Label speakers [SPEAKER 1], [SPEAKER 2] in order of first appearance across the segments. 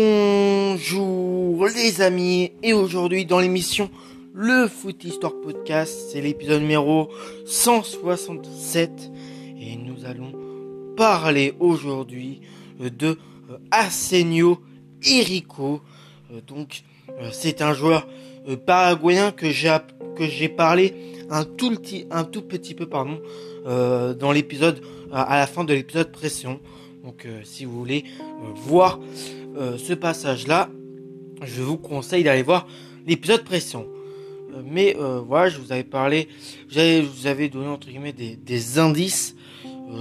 [SPEAKER 1] Bonjour les amis et aujourd'hui dans l'émission Le Foot Histoire Podcast, c'est l'épisode numéro 167 et nous allons parler aujourd'hui de euh, Asenio Erico. Euh, donc euh, c'est un joueur paraguayen que j'ai parlé un tout petit un tout petit peu pardon dans l'épisode à la fin de l'épisode précédent. Donc si vous voulez voir euh, ce passage-là, je vous conseille d'aller voir l'épisode précédent. Euh, mais euh, voilà, je vous avais parlé, je vous avais donné entre guillemets des, indices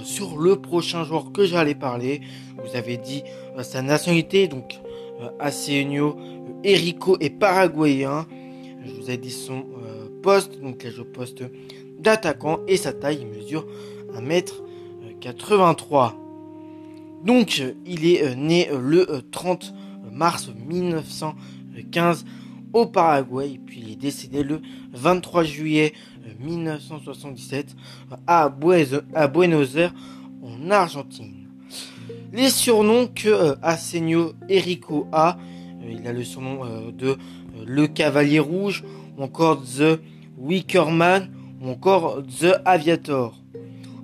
[SPEAKER 1] sur le prochain joueur que j'allais parler. Vous avez dit sa nationalité, donc Asenio, Erico est paraguayen. Je vous ai dit son poste, donc là je poste d'attaquant et sa taille, il mesure 1m83. Donc, il est euh, né euh, le 30 euh, mars 1915 au Paraguay, puis il est décédé le 23 juillet 1977 à Buenos Aires, en Argentine. Les surnoms que Asenio Erico a, il a le surnom de Le Cavalier Rouge, ou encore The Wickerman, ou encore The Aviator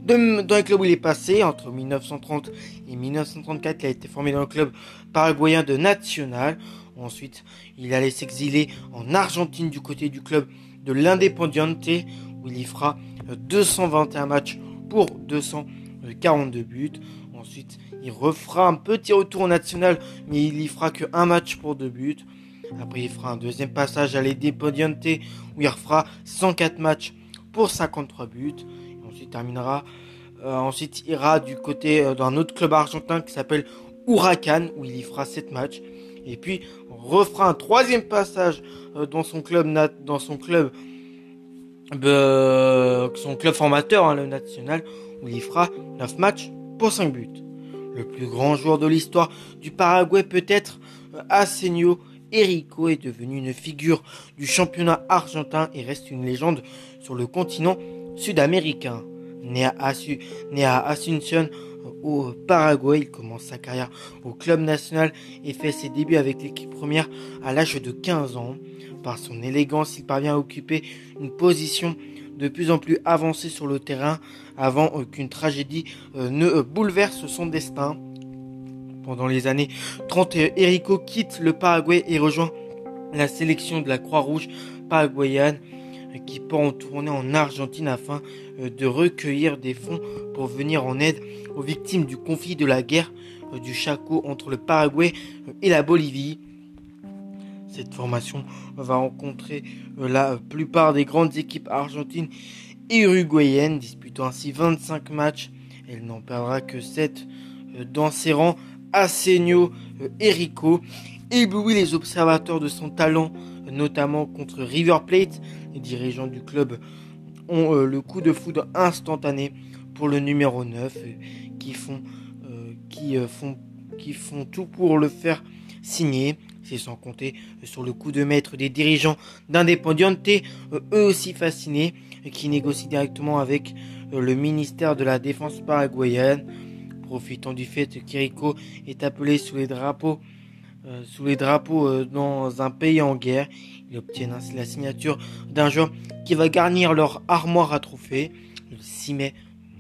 [SPEAKER 1] dans le club où il est passé, entre 1930 et 1934, il a été formé dans le club paraguayen de National. Ensuite, il allait s'exiler en Argentine du côté du club de l'Independiente, où il y fera 221 matchs pour 242 buts. Ensuite, il refera un petit retour national, mais il y fera que un match pour deux buts. Après, il fera un deuxième passage à l'Independiente, où il refera 104 matchs pour 53 buts ensuite terminera. Euh, ensuite ira du côté euh, d'un autre club argentin qui s'appelle Huracan où il y fera 7 matchs. Et puis refera un troisième passage euh, dans son club dans son club son club formateur hein, le national où il y fera 9 matchs pour 5 buts. Le plus grand joueur de l'histoire du Paraguay peut-être Asenio Erico est devenu une figure du championnat argentin et reste une légende sur le continent sud-américain. Né à, Asunción au Paraguay, il commence sa carrière au club national et fait ses débuts avec l'équipe première à l'âge de 15 ans. Par son élégance, il parvient à occuper une position de plus en plus avancée sur le terrain avant qu'une tragédie euh, ne bouleverse son destin. Pendant les années 30, Erico quitte le Paraguay et rejoint la sélection de la Croix-Rouge paraguayenne qui part en tournée en Argentine afin euh, de recueillir des fonds pour venir en aide aux victimes du conflit de la guerre euh, du Chaco entre le Paraguay euh, et la Bolivie. Cette formation va rencontrer la plupart des grandes équipes argentines et uruguayennes, disputant ainsi 25 matchs. Elle n'en perdra que 7 dans ses rangs. Asenio Erico éblouit les observateurs de son talent, notamment contre River Plate, les dirigeants du club ont euh, le coup de foudre instantané pour le numéro 9 euh, qui font euh, qui font qui font tout pour le faire signer. C'est sans compter sur le coup de maître des dirigeants d'Independiente, eux aussi fascinés, qui négocient directement avec le ministère de la Défense paraguayenne, profitant du fait qu'Irico est appelé sous les drapeaux sous les drapeaux dans un pays en guerre. Ils obtiennent ainsi la signature d'un joueur qui va garnir leur armoire à trophées. Le 6 mai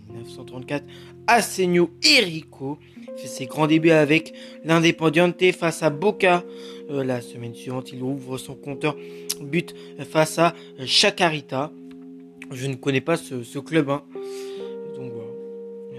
[SPEAKER 1] 1934, Asenio Erico fait ses grands débuts avec l'Independiente face à Boca. Euh, la semaine suivante, il ouvre son compteur but face à Chacarita. Je ne connais pas ce, club. Hein.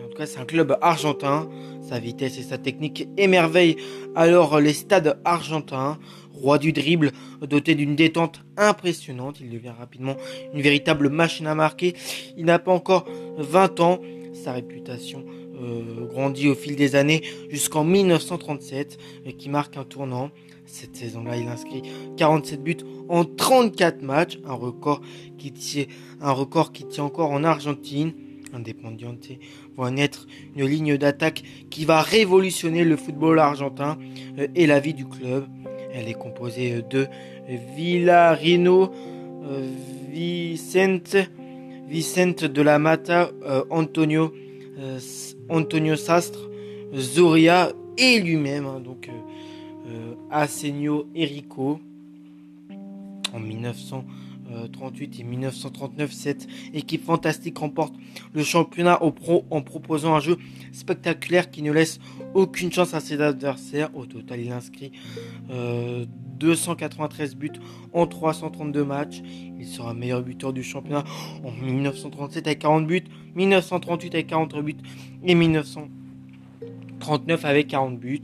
[SPEAKER 1] En tout cas, c'est un club argentin. Sa vitesse et sa technique émerveillent alors les stades argentins. Roi du dribble, doté d'une détente impressionnante, il devient rapidement une véritable machine à marquer. Il n'a pas encore 20 ans, sa réputation euh, grandit au fil des années jusqu'en 1937, qui marque un tournant. Cette saison-là, il inscrit 47 buts en 34 matchs, un record qui tient, un record qui tient encore en Argentine. Independiente va naître une ligne d'attaque qui va révolutionner le football argentin euh, et la vie du club. Elle est composée de Villarino, euh, Vicente, Vicente de la Mata, euh, Antonio, Antonio Sastre, Zoria et lui-même. Hein. donc Asenio Erico en 1938 et 1939. Cette équipe fantastique remporte le championnat au pro en proposant un jeu spectaculaire qui ne laisse aucune chance à ses adversaires. Au total, il inscrit 293 buts en 332 matchs. Il sera meilleur buteur du championnat en 1937 avec 40 buts, 1938 avec 43 buts et 1939 avec 40 buts.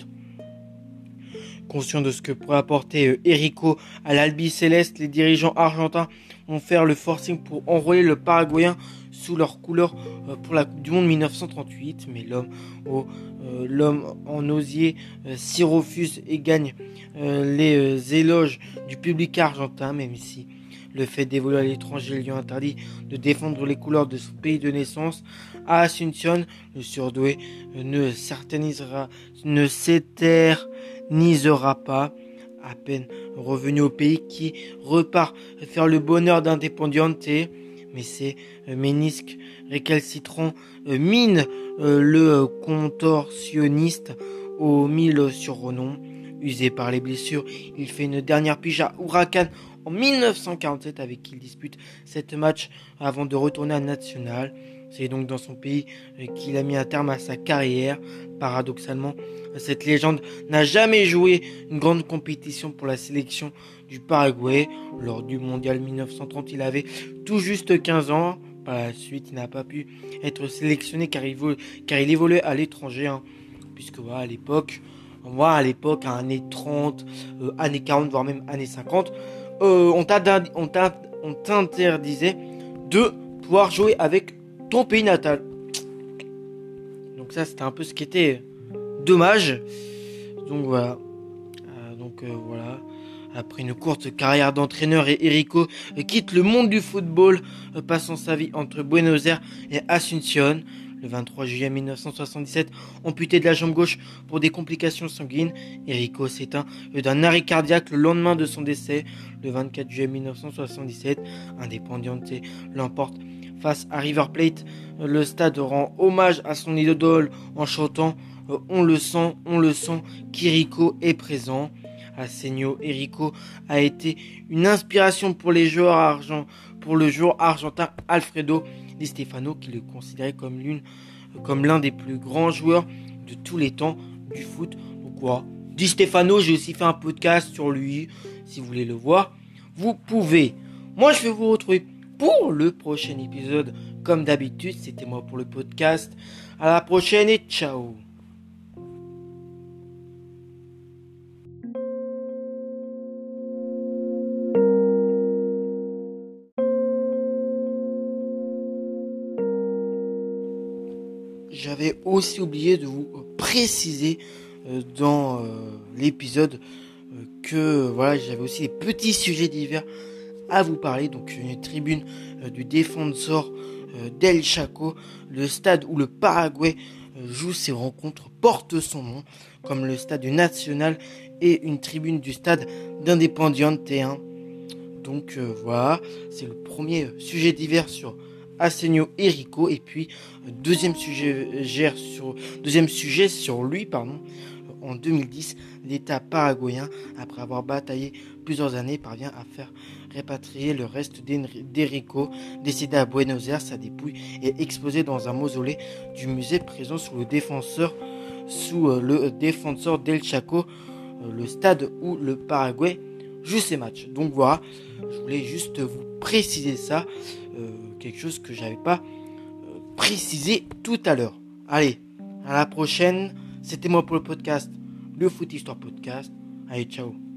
[SPEAKER 1] Conscient de ce que pourrait apporter Erico à l'Albi Céleste, les dirigeants argentins vont faire le forcing pour enrôler le Paraguayen sous leur couleur euh, pour la Coupe du Monde 1938. Mais l'homme euh, l'homme en osier euh, s'y refuse et gagne les éloges du public argentin, même si le fait d'évoluer à l'étranger lui interdit de défendre les couleurs de son pays de naissance. À Asunción, le surdoué ne s'éternisera, ne s'éternisera pas à peine revenu au pays qui repart faire le bonheur d'Independiente mais euh, ménisques récalcitrants euh, minent euh, le contorsionniste au mille sur renom. Usé par les blessures, il fait une dernière pige à Huracan en 1947 avec qui il dispute cette match avant de retourner à National. C'est donc dans son pays qu'il a mis un terme à sa carrière. Paradoxalement, cette légende n'a jamais joué une grande compétition pour la sélection du Paraguay. Lors du mondial 1930, il avait tout juste 15 ans. Par la suite, il n'a pas pu être sélectionné car il, évoluait à l'étranger. Hein. Puisque à l'époque, moi à l'époque, années 30, euh, années 40, voire même années 50, euh, on t'interdisait de pouvoir jouer avec ton pays natal. Donc ça, c'était un peu ce qui était dommage. Donc voilà. Euh, donc voilà. Après une courte carrière d'entraîneur, Erico quitte le monde du football, passant sa vie entre Buenos Aires et Asunción. Le 23 juillet 1977, amputé de la jambe gauche pour des complications sanguines, Erico s'éteint d'un arrêt cardiaque le lendemain de son décès. Le 24 juillet 1977, Independiente l'emporte face à River Plate. Le stade rend hommage à son idole en chantant On le sent, on le sent, Kiriko est présent. Asenio Erico a été une inspiration pour les joueurs argent, pour le joueur argentin Alfredo Di Stefano qui le considérait comme l'un des plus grands joueurs de tous les temps du foot. Pourquoi? Di Stefano, j'ai aussi fait un podcast sur lui. Si vous voulez le voir, vous pouvez. Moi, je vais vous retrouver pour le prochain épisode. Comme d'habitude, c'était moi pour le podcast. À la prochaine et ciao j'avais aussi oublié de vous préciser euh, dans euh, l'épisode euh, que voilà, j'avais aussi des petits sujets divers vous parler. Donc une tribune du défenseur d'El Chaco, le stade où le Paraguay joue ses rencontres porte son nom, comme le stade national et une tribune du stade d'Independiente T1. Donc voilà, c'est le premier sujet divers sur Asenio Erico. Et puis, deuxième sujet, sur, deuxième sujet sur lui, pardon. En 2010, l'État paraguayen, après avoir bataillé plusieurs années, parvient à faire répatrier le reste d'Erico, décédé à Buenos Aires. Sa dépouille est exposée dans un mausolée du musée présent sous le défenseur, sous euh, le défenseur d'El Chaco, euh, le stade où le Paraguay joue ses matchs. Donc voilà, je voulais juste vous préciser ça. Euh, quelque chose que j'avais pas euh, précisé tout à l'heure. Allez, à la prochaine. C'était moi pour le podcast, le Foot Histoire Podcast. Allez, ciao.